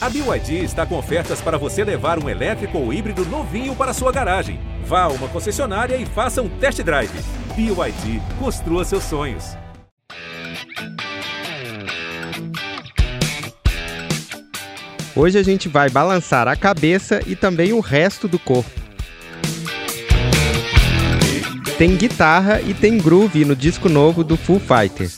A BYD está com ofertas para você levar um elétrico ou híbrido novinho para sua garagem. Vá a uma concessionária e faça um test drive. BYD, construa seus sonhos. Hoje a gente vai balançar a cabeça e também o resto do corpo. Tem guitarra e tem groove no disco novo do Foo Fighters.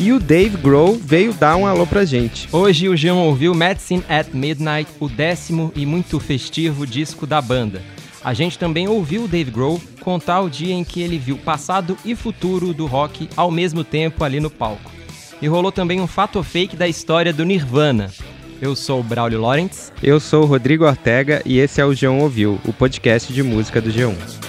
E o Dave Grohl veio dar um alô pra gente. Hoje o Jean ouviu Medicine at Midnight, o décimo e muito festivo disco da banda. A gente também ouviu o Dave Grohl contar o dia em que ele viu passado e futuro do rock ao mesmo tempo ali no palco. E rolou também um fato fake da história do Nirvana. Eu sou o Braulio Lawrence. Eu sou o Rodrigo Ortega e esse é o G1 Ouviu, o podcast de música do G1.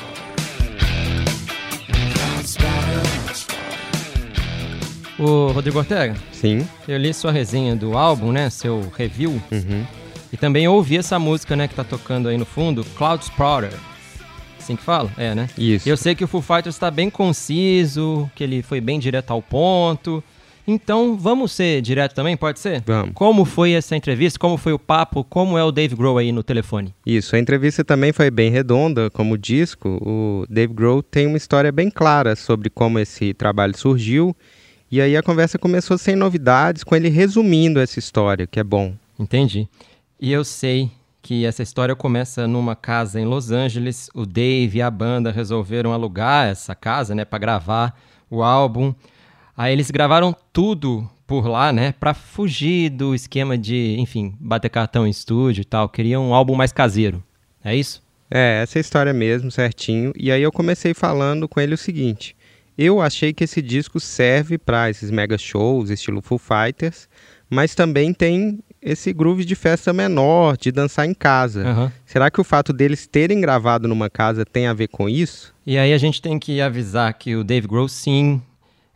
Ô, Rodrigo Ortega, Sim. eu li sua resenha do álbum, né? Seu review. Uhum. E também ouvi essa música, né, que tá tocando aí no fundo, Cloud Sprouter. Assim que fala? É, né? Isso. Eu sei que o Foo Fighters está bem conciso, que ele foi bem direto ao ponto. Então, vamos ser direto também, pode ser? Vamos. Como foi essa entrevista? Como foi o papo? Como é o Dave Grohl aí no telefone? Isso, a entrevista também foi bem redonda, como o disco. O Dave Grohl tem uma história bem clara sobre como esse trabalho surgiu. E aí a conversa começou sem novidades, com ele resumindo essa história, que é bom. Entendi. E eu sei que essa história começa numa casa em Los Angeles. O Dave e a banda resolveram alugar essa casa, né, para gravar o álbum. Aí eles gravaram tudo por lá, né, para fugir do esquema de, enfim, bater cartão em estúdio e tal. Queriam um álbum mais caseiro. É isso? É, essa é a história mesmo, certinho. E aí eu comecei falando com ele o seguinte: eu achei que esse disco serve para esses mega shows, estilo Foo Fighters, mas também tem esse groove de festa menor, de dançar em casa. Aham. Será que o fato deles terem gravado numa casa tem a ver com isso? E aí a gente tem que avisar que o Dave Grohl, sim,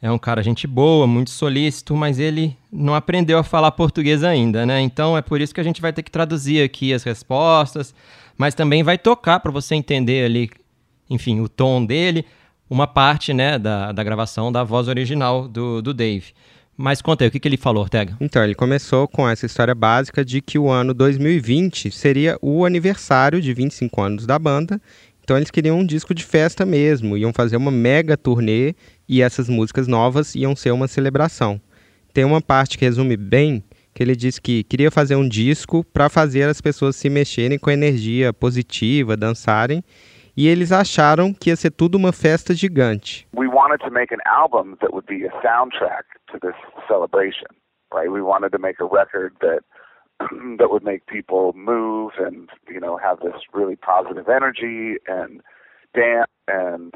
é um cara gente boa, muito solícito, mas ele não aprendeu a falar português ainda, né? Então é por isso que a gente vai ter que traduzir aqui as respostas, mas também vai tocar para você entender ali, enfim, o tom dele, uma parte, né, da, da gravação da voz original do, do Dave. Mas conta aí, o que, que ele falou, Ortega? Então, ele começou com essa história básica de que o ano 2020 seria o aniversário de 25 anos da banda. Então, eles queriam um disco de festa mesmo, iam fazer uma mega turnê e essas músicas novas iam ser uma celebração. Tem uma parte que resume bem que ele disse que queria fazer um disco para fazer as pessoas se mexerem com energia positiva, dançarem, e eles acharam que ia ser tudo uma festa gigante. we wanted to make an album that would be a soundtrack to this celebration, right? We wanted to make a record that that would make people move and you know have this really positive energy and dance and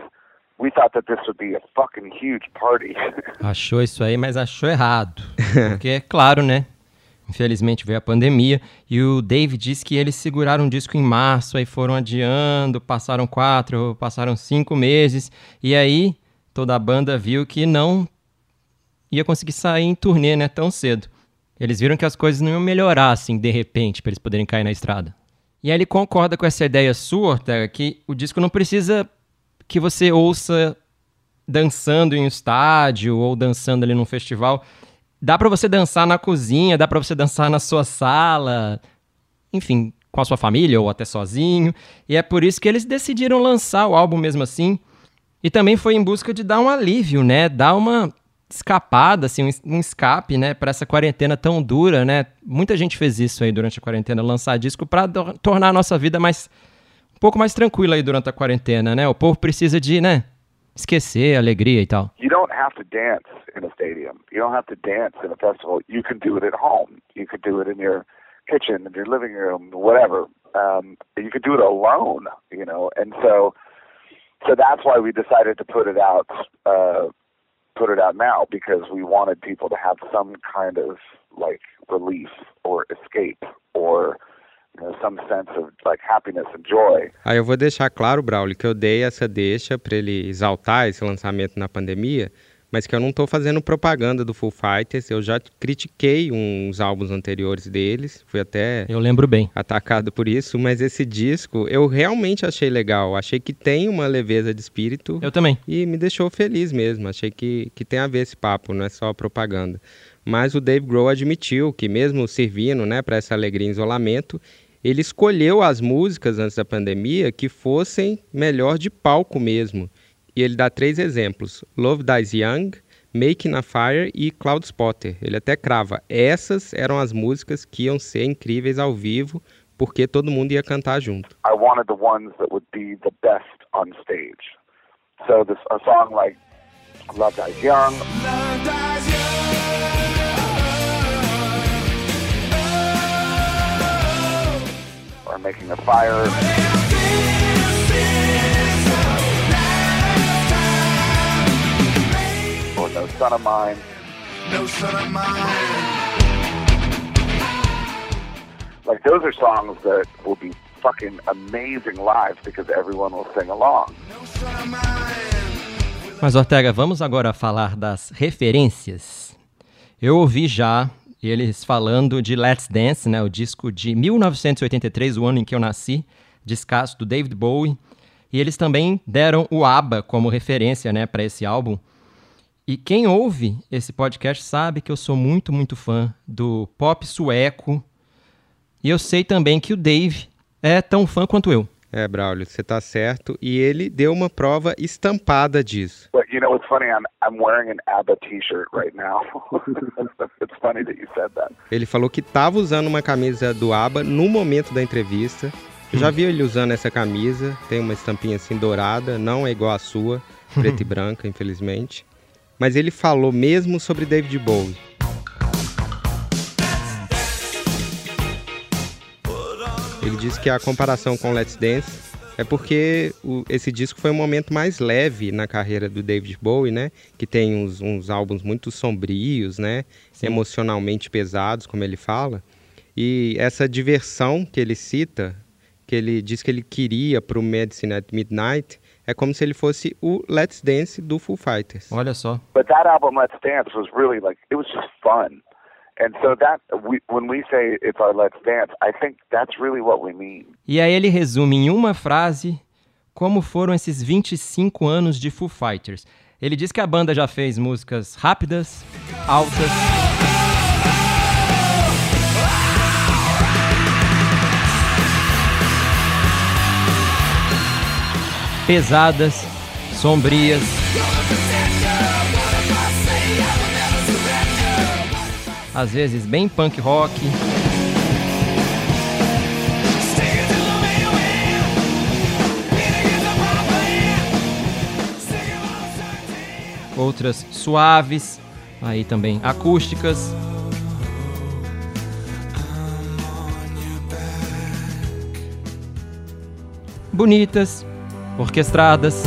we thought that this would be a fucking huge party. Achou isso aí, mas achou errado. Porque é claro, né? Infelizmente veio a pandemia e o Dave disse que eles seguraram o disco em março, aí foram adiando, passaram quatro, passaram cinco meses, e aí toda a banda viu que não ia conseguir sair em turnê, né, tão cedo. Eles viram que as coisas não iam melhorar assim de repente para eles poderem cair na estrada. E aí ele concorda com essa ideia sua, Ortega, que o disco não precisa que você ouça dançando em um estádio ou dançando ali num festival. Dá pra você dançar na cozinha, dá pra você dançar na sua sala, enfim, com a sua família ou até sozinho. E é por isso que eles decidiram lançar o álbum mesmo assim. E também foi em busca de dar um alívio, né? Dar uma escapada, assim, um um escape, né, para essa quarentena tão dura, né? Muita gente fez isso aí durante a quarentena, lançar disco para tornar a nossa vida mais um pouco mais tranquila aí durante a quarentena, né? O povo precisa de, né, esquecer a alegria e tal. you don't have to dance in a stadium. You don't have to dance in a festival. You can do it at home. You could do it in your kitchen, in your living room, whatever. Um, you could do it alone, you know. And so, so that's why we decided to put it out, uh, put it out now because we wanted people to have some kind of like relief or escape or you know some sense of like happiness and joy. Aí eu vou deixar claro, Braulio, que eu dei essa deixa para ele exaltar esse lançamento na pandemia, mas que eu não estou fazendo propaganda do Full Fighters. Eu já critiquei uns álbuns anteriores deles, fui até Eu lembro bem. atacado por isso, mas esse disco eu realmente achei legal. Achei que tem uma leveza de espírito Eu também. e me deixou feliz mesmo. Achei que, que tem a ver esse papo, não é só propaganda. Mas o Dave Grohl admitiu que mesmo servindo né, para essa alegria em isolamento, ele escolheu as músicas antes da pandemia que fossem melhor de palco mesmo. E ele dá três exemplos: Love Dies Young, Making a Fire e Cloud Spotter. Ele até crava, essas eram as músicas que iam ser incríveis ao vivo, porque todo mundo ia cantar junto. I wanted the ones that would be the best on stage. So this a song like Love Dies Young. Love dies Or Making a Fire. No Son of Mine. No Son of Mine. Like those are songs that will be fucking amazing live because everyone will sing along. Mas Ortega, vamos agora falar das referências. Eu ouvi já eles falando de Let's Dance, né, o disco de 1983, o ano em que eu nasci, descasso do David Bowie, e eles também deram o ABBA como referência, né, para esse álbum. E quem ouve esse podcast sabe que eu sou muito, muito fã do pop sueco. E eu sei também que o Dave é tão fã quanto eu. É, Braulio, você tá certo. E ele deu uma prova estampada disso. But you know, it's funny. I'm, I'm wearing an ABBA t-shirt right now. it's funny that you said that. Ele falou que tava usando uma camisa do ABBA no momento da entrevista. Eu já vi ele usando essa camisa. Tem uma estampinha assim dourada, não é igual a sua, preta e branca, infelizmente mas ele falou mesmo sobre David Bowie. Ele disse que a comparação com Let's Dance é porque o, esse disco foi um momento mais leve na carreira do David Bowie, né? Que tem uns, uns álbuns muito sombrios, né? Sim. Emocionalmente pesados, como ele fala. E essa diversão que ele cita, que ele diz que ele queria para o Medicine at Midnight, é como se ele fosse o Let's Dance do Foo Fighters. Olha só. But that album Let's Dance was really like it was just fun. E aí ele resume em uma frase como foram esses 25 anos de Foo Fighters. Ele diz que a banda já fez músicas rápidas, altas, pesadas, sombrias. Às vezes bem punk rock. Outras suaves, aí também acústicas. Bonitas, orquestradas.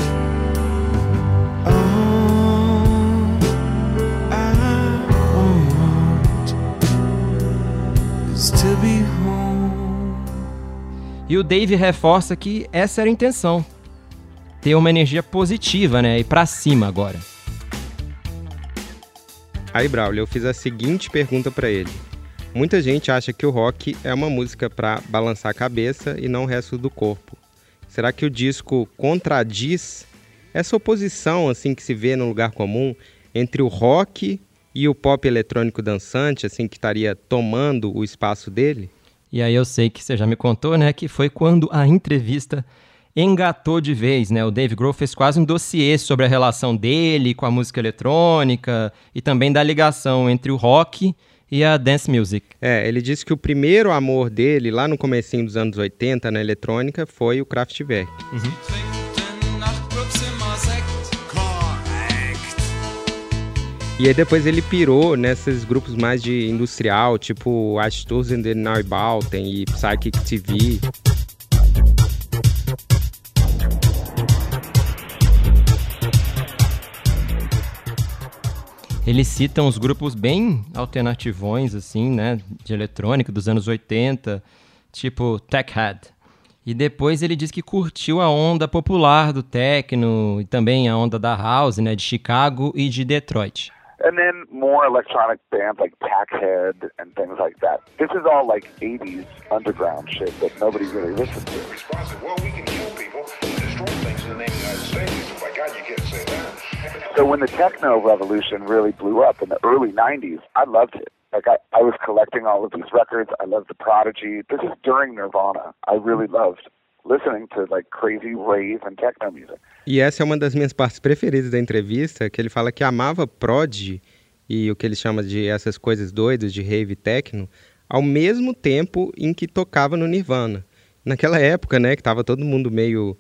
E o Dave reforça que essa era a intenção. Ter uma energia positiva, né? E para cima agora. Aí, Braulio, eu fiz a seguinte pergunta para ele. Muita gente acha que o rock é uma música para balançar a cabeça e não o resto do corpo. Será que o disco contradiz essa oposição assim que se vê no lugar comum entre o rock e o pop eletrônico dançante, assim que estaria tomando o espaço dele? E aí eu sei que você já me contou, né, que foi quando a entrevista engatou de vez, né? O Dave Grohl fez quase um dossiê sobre a relação dele com a música eletrônica e também da ligação entre o rock e a dance music. É, ele disse que o primeiro amor dele, lá no comecinho dos anos 80, na eletrônica, foi o Kraftwerk. Uhum. E aí depois ele pirou nesses grupos mais de industrial, tipo Asturzen den Neubauten e Psychic TV. Ele cita uns grupos bem alternativões, assim, né? De eletrônica dos anos 80, tipo Tech Head. E depois ele diz que curtiu a onda popular do techno e também a onda da house, né? De Chicago e de Detroit. And then more electronic bands like Packhead and things like that. This is all like 80s underground shit that nobody really listens to. Well, we can kill people, destroy things in the name of the United States. My God, you can't say that. So when the techno revolution really blew up in the early 90s, I loved it. Like I, I was collecting all of these records. I loved the Prodigy. This is during Nirvana. I really loved listening to like crazy rave and techno music. E essa é uma das minhas partes preferidas da entrevista, que ele fala que amava Prodigy e o que ele chama de essas coisas doidas de rave techno, ao mesmo tempo em que tocava no Nirvana. Naquela época, né, que tava todo mundo meio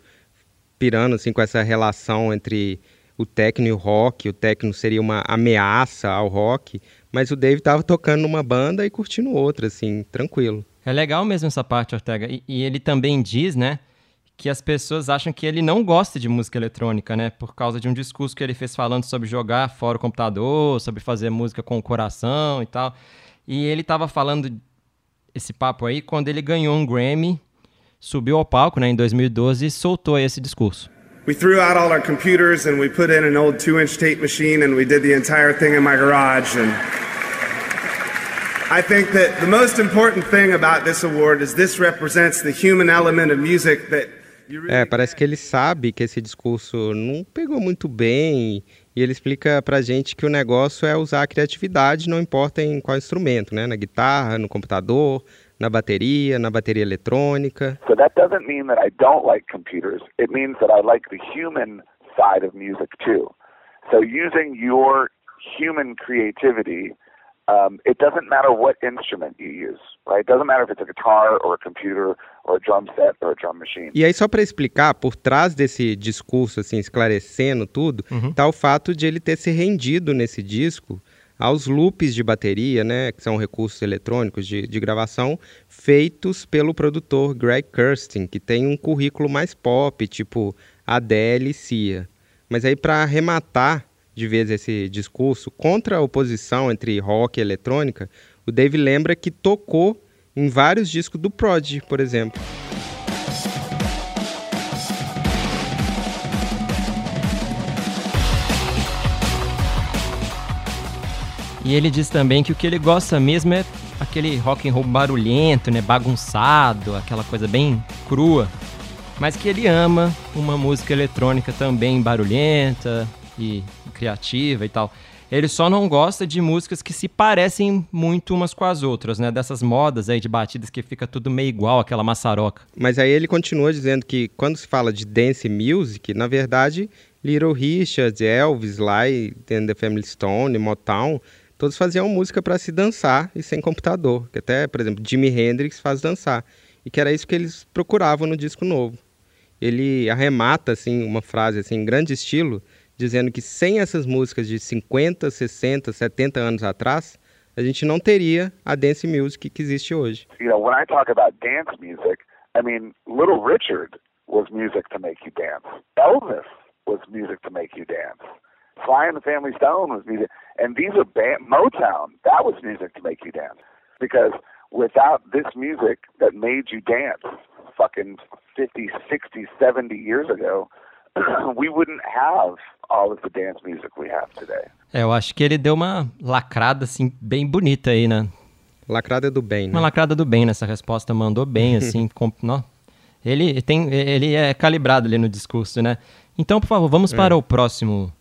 pirando assim com essa relação entre o techno e o rock, o techno seria uma ameaça ao rock, mas o Dave estava tocando numa banda e curtindo outra, assim, tranquilo. É legal mesmo essa parte, Ortega. E, e, ele também diz, né, que as pessoas acham que ele não gosta de música eletrônica, né, por causa de um discurso que ele fez falando sobre jogar fora o computador, sobre fazer música com o coração e tal. E ele estava falando esse papo aí quando ele ganhou um Grammy, subiu ao palco, né, em 2012 e soltou esse discurso. We threw out all our computers and we put in an old two inch tape machine and we did the entire thing in my garage. And I think that the most important thing about this award is this represents the human element of music that é, parece que ele sabe que esse discurso não pegou muito bem e ele explica pra gente que o negócio é usar a criatividade, não importa em qual instrumento, né? Na guitarra, no computador, na bateria, na bateria eletrônica. So that doesn't mean that I don't like computers. It means that I like the human side of music too. So using your human creativity um, it doesn't matter what instrument you use, right? It doesn't matter if it's a guitar or a computer or a drum set or a drum machine. E aí só para explicar, por trás desse discurso assim esclarecendo tudo, uhum. tá o fato de ele ter se rendido nesse disco aos loops de bateria, né, que são recursos eletrônicos de, de gravação, feitos pelo produtor Greg Kurstin, que tem um currículo mais pop, tipo Adele e Cia. Mas aí, para arrematar de vez esse discurso contra a oposição entre rock e eletrônica, o Dave lembra que tocou em vários discos do Prodigy, por exemplo. E ele diz também que o que ele gosta mesmo é aquele rock and roll barulhento, né, bagunçado, aquela coisa bem crua, mas que ele ama uma música eletrônica também barulhenta e criativa e tal. Ele só não gosta de músicas que se parecem muito umas com as outras, né? Dessas modas aí de batidas que fica tudo meio igual, aquela maçaroca. Mas aí ele continua dizendo que quando se fala de dance music, na verdade, Little Richard, Elvis, Sly, The Family Stone, Motown, todos faziam música para se dançar e sem computador, que até, por exemplo, Jimi Hendrix faz dançar, e que era isso que eles procuravam no disco novo. Ele arremata assim uma frase assim em grande estilo, dizendo que sem essas músicas de 50, 60, 70 anos atrás, a gente não teria a dance music que existe hoje. You know, when I talk about dance music, I mean Little Richard was music to make you dance. Elvis was music to make you dance. Sly and the Family Stone was music, and these are band, Motown. That was music to make you dance, because without this music that made you dance, fucking 50, 60, 70 years ago, we wouldn't have all of the dance music we have today. É, eu acho que ele deu uma lacrada assim bem bonita aí, né? Lacrada do bem, né? Uma lacrada do bem nessa resposta, mandou bem assim, com, não, ele tem ele é calibrado ali no discurso, né? Então, por favor, vamos é. para o próximo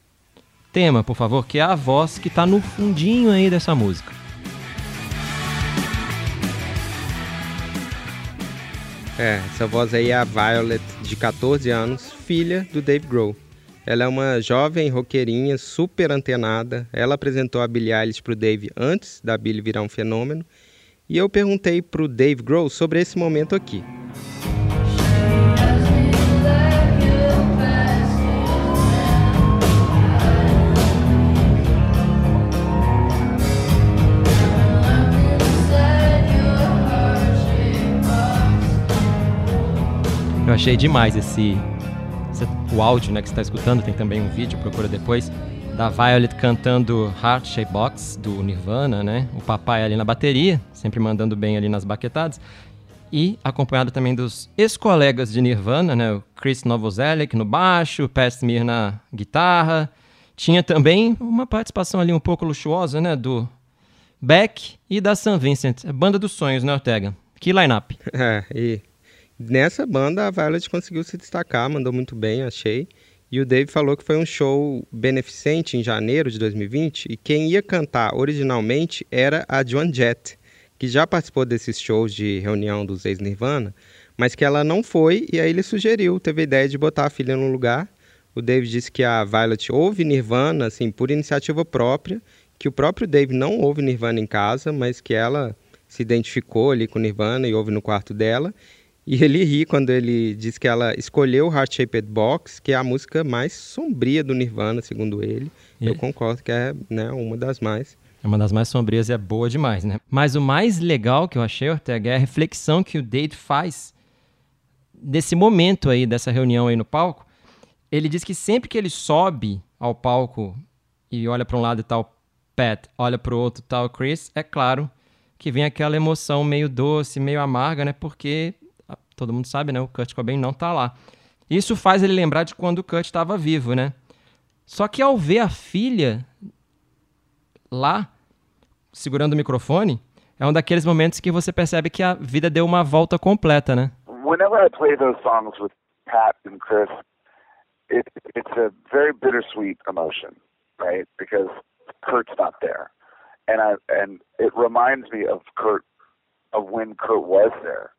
tema, por favor, que é a voz que está no fundinho aí dessa música. É, essa voz aí é a Violet, de 14 anos, filha do Dave Grohl. Ela é uma jovem roqueirinha, super antenada. Ela apresentou a Billie Eilish para o Dave antes da Billie virar um fenômeno. E eu perguntei para o Dave Grohl sobre esse momento aqui. Eu achei demais esse, esse o áudio, né, que você está escutando, tem também um vídeo, procura depois, da Violet cantando Heart Shape Box do Nirvana, né? O papai ali na bateria, sempre mandando bem ali nas baquetadas. E acompanhado também dos ex-colegas de Nirvana, né? O Chris Novoselic no baixo, o Pat Smear na guitarra. Tinha também uma participação ali um pouco luxuosa, né? Do Beck e da St. Vincent. Banda dos sonhos, né, Ortega? Que line-up. É, e Nessa banda, a Violet conseguiu se destacar, mandou muito bem, achei. E o Dave falou que foi um show beneficente em janeiro de 2020 e quem ia cantar originalmente era a Joan Jett, que já participou desses shows de reunião dos ex-Nirvana, mas que ela não foi e aí ele sugeriu, teve a ideia de botar a filha no lugar. O Dave disse que a Violet ouve Nirvana assim por iniciativa própria, que o próprio Dave não ouve Nirvana em casa, mas que ela se identificou ali com Nirvana e ouve no quarto dela e ele ri quando ele diz que ela escolheu o Heart Shaped Box, que é a música mais sombria do Nirvana, segundo ele. E Eu concordo que é né, uma das mais. É uma das mais sombrias e é boa demais, né? Mas o mais legal que eu achei, Ortega, é a reflexão que o Dave faz desse momento aí, dessa reunião aí no palco. Ele diz que sempre que ele sobe ao palco e olha para um lado e tal Pat, olha para o outro tal Chris, é claro que vem aquela emoção meio doce, meio amarga, né? Porque todo mundo sabe, né? O Kurt Cobain não tá lá. Isso faz ele lembrar de quando o Kurt estava vivo, né? Só que ao ver a filha lá, segurando o microfone, é um daqueles momentos que você percebe que a vida deu uma volta completa, né? Whenever I play those songs with Pat and Chris, it, it's a very bittersweet emotion, right? Because Kurt's not there. And I and it reminds me of Kurt of when Kurt was there.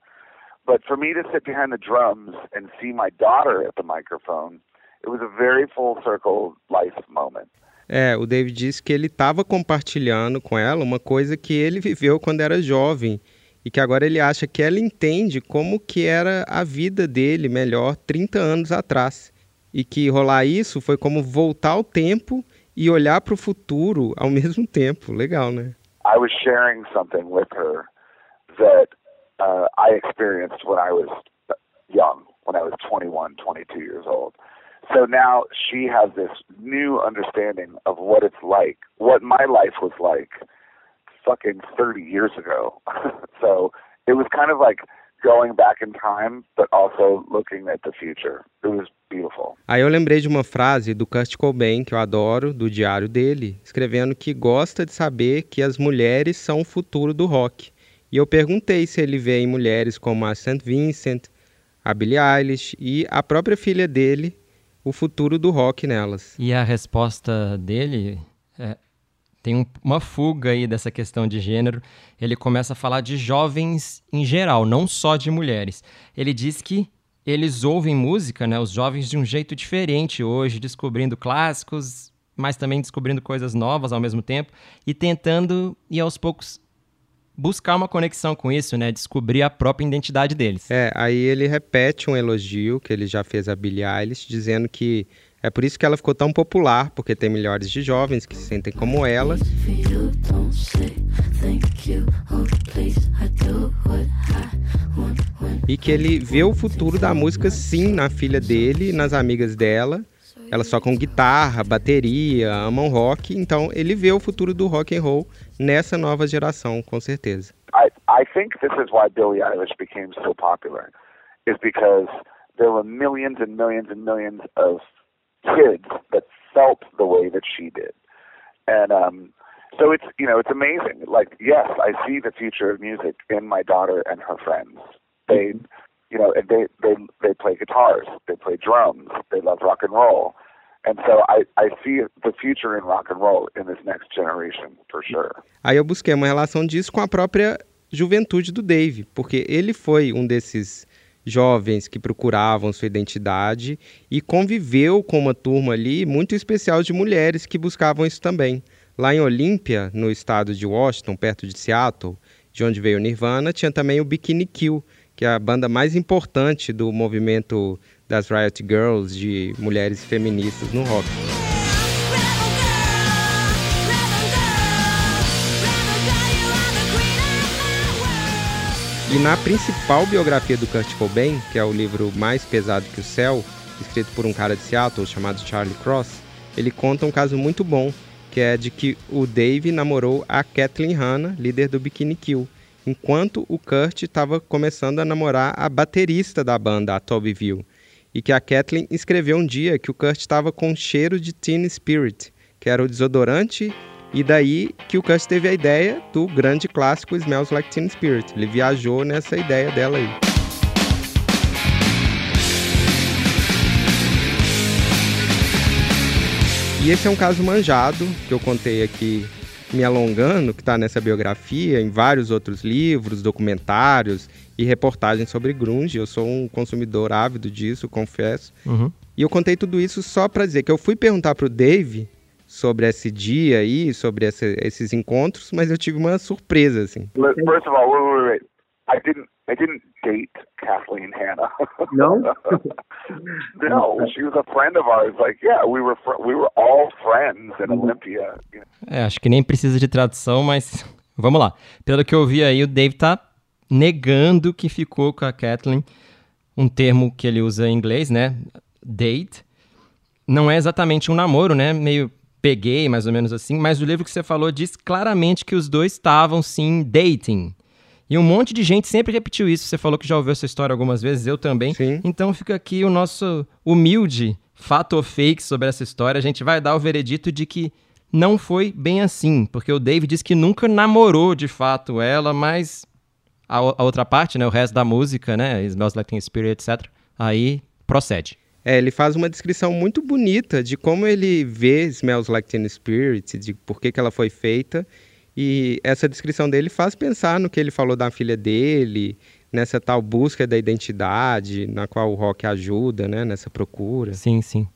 But for me to sit behind the drums and see my daughter at the microphone, it was a very full circle life moment. É, o David disse que ele estava compartilhando com ela uma coisa que ele viveu quando era jovem e que agora ele acha que ela entende como que era a vida dele melhor 30 anos atrás. E que rolar isso foi como voltar ao tempo e olhar para o futuro ao mesmo tempo. Legal, né? I was sharing something with her that uh, I experienced when I was young, when I was 21, 22 years old. So now she has this new understanding of what it's like, what my life was like fucking 30 years ago. so it was kind of like going back in time, but also looking at the future. It was beautiful. Aí eu lembrei de uma frase do Kurt Cobain, que eu adoro, do diário dele, escrevendo que gosta de saber que as mulheres são o futuro do rock. E eu perguntei se ele vê em mulheres como a St. Vincent, a Billie Eilish e a própria filha dele, o futuro do rock nelas. E a resposta dele é, tem um, uma fuga aí dessa questão de gênero. Ele começa a falar de jovens em geral, não só de mulheres. Ele diz que eles ouvem música, né, os jovens de um jeito diferente hoje, descobrindo clássicos, mas também descobrindo coisas novas ao mesmo tempo e tentando ir aos poucos buscar uma conexão com isso, né? Descobrir a própria identidade deles. É, aí ele repete um elogio que ele já fez a Billie Eilish, dizendo que é por isso que ela ficou tão popular, porque tem milhares de jovens que se sentem como ela. E que ele vê o futuro da música sim na filha dele nas amigas dela. Elas tocam guitarra, bateria, amam rock, então ele vê o futuro do rock and roll nessa nova geração, com certeza. I, I think this is why Billie Eilish became so popular, is because there were millions and millions and millions of kids that felt the way that she did, and um, so it's you know it's amazing. Like yes, I see the future of music in my daughter and her friends. They, you know, they they they play guitars, they play drums, they love rock and roll. And so I, I see the future in rock and roll in this next generation, for sure. Aí eu busquei uma relação disso com a própria juventude do Dave, porque ele foi um desses jovens que procuravam sua identidade e conviveu com uma turma ali muito especial de mulheres que buscavam isso também. Lá em Olímpia, no estado de Washington, perto de Seattle, de onde veio Nirvana, tinha também o Bikini Kill, que é a banda mais importante do movimento das Riot Girls, de mulheres feministas no rock. E na principal biografia do Kurt Cobain, que é o livro Mais Pesado que o Céu, escrito por um cara de Seattle chamado Charlie Cross, ele conta um caso muito bom, que é de que o Dave namorou a Kathleen Hanna, líder do Bikini Kill, enquanto o Kurt estava começando a namorar a baterista da banda, a Toby View e que a Kathleen escreveu um dia que o Kurt estava com cheiro de Teen Spirit, que era o desodorante, e daí que o Kurt teve a ideia do grande clássico Smells Like Teen Spirit. Ele viajou nessa ideia dela aí. E esse é um caso manjado que eu contei aqui me alongando, que está nessa biografia, em vários outros livros, documentários e reportagens sobre grunge. Eu sou um consumidor ávido disso, confesso. Uhum. E eu contei tudo isso só para dizer que eu fui perguntar para o Dave sobre esse dia aí, sobre esse, esses encontros, mas eu tive uma surpresa assim. First of all, wait, wait, wait. I didn't I didn't date Kathleen Hanna. No? no, she was a friend of ours. Like, yeah, we were we were all friends in Olympia. É, acho que nem precisa de tradução, mas vamos lá. Pelo que eu vi aí, o Dave tá negando que ficou com a Kathleen, um termo que ele usa em inglês, né? Date. Não é exatamente um namoro, né? Meio peguei, mais ou menos assim, mas o livro que você falou diz claramente que os dois estavam sim dating. E um monte de gente sempre repetiu isso. Você falou que já ouviu essa história algumas vezes, eu também. Sim. Então fica aqui o nosso humilde fato ou fake sobre essa história. A gente vai dar o veredito de que não foi bem assim, porque o Dave diz que nunca namorou de fato ela, mas a, a outra parte, né, o resto da música, né, Smells Like Teen Spirit, etc., aí procede. É, ele faz uma descrição muito bonita de como ele vê Smells Like Teen Spirit, de por que, que ela foi feita e essa descrição dele faz pensar no que ele falou da filha dele, nessa tal busca da identidade, na qual o rock ajuda, né, nessa procura. Sim, sim.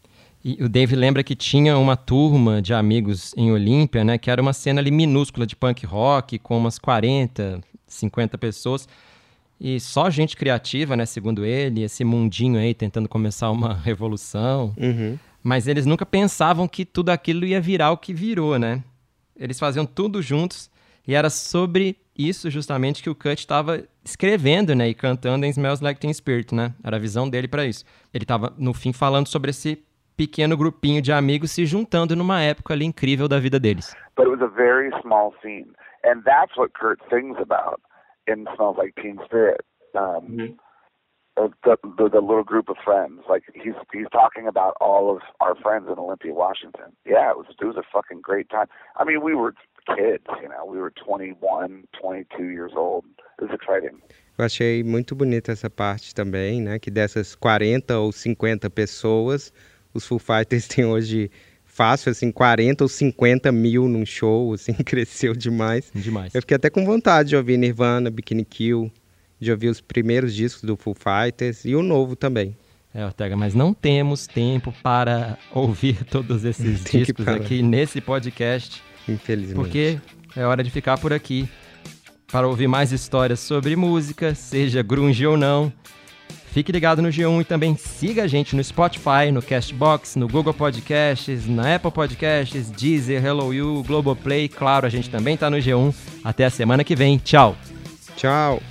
E o Dave lembra que tinha uma turma de amigos em Olímpia, né, que era uma cena ali minúscula de punk rock, com umas 40, 50 pessoas. E só gente criativa, né, segundo ele, esse mundinho aí tentando começar uma revolução. Uhum. Mas eles nunca pensavam que tudo aquilo ia virar o que virou, né? Eles faziam tudo juntos e era sobre isso justamente que o Cut estava escrevendo, né, e cantando em Smells Like Teen Spirit, né? Era a visão dele para isso. Ele estava no fim falando sobre esse pequeno grupinho de amigos se juntando numa época ali incrível da vida deles. But it was a very small scene, and that's what Kurt sings about in Smells Like Teen Spirit. Um, mm -hmm. The, the, the little group of friends. Like he's he's talking about all of our friends in Olympia, Washington. Yeah, it was it was a fucking great time. I mean, we were kids, you know, we were 21, 22 years old. It was exciting. Eu achei muito bonita essa parte também, né? Que dessas 40 ou 50 pessoas, os Foo Fighters têm hoje fácil, assim, 40 ou 50 mil num show, assim, cresceu demais. Demais. Eu fiquei até com vontade de ouvir Nirvana, Bikini Kill, de ouvir os primeiros discos do Foo Fighters e o novo também. É, Ortega, mas não temos tempo para ouvir todos esses discos aqui nesse podcast. Infelizmente. Porque é hora de ficar por aqui para ouvir mais histórias sobre música, seja grunge ou não. Fique ligado no G1 e também siga a gente no Spotify, no Castbox, no Google Podcasts, na Apple Podcasts, Deezer, Hello You, Globoplay. Claro, a gente também está no G1. Até a semana que vem. Tchau. Tchau.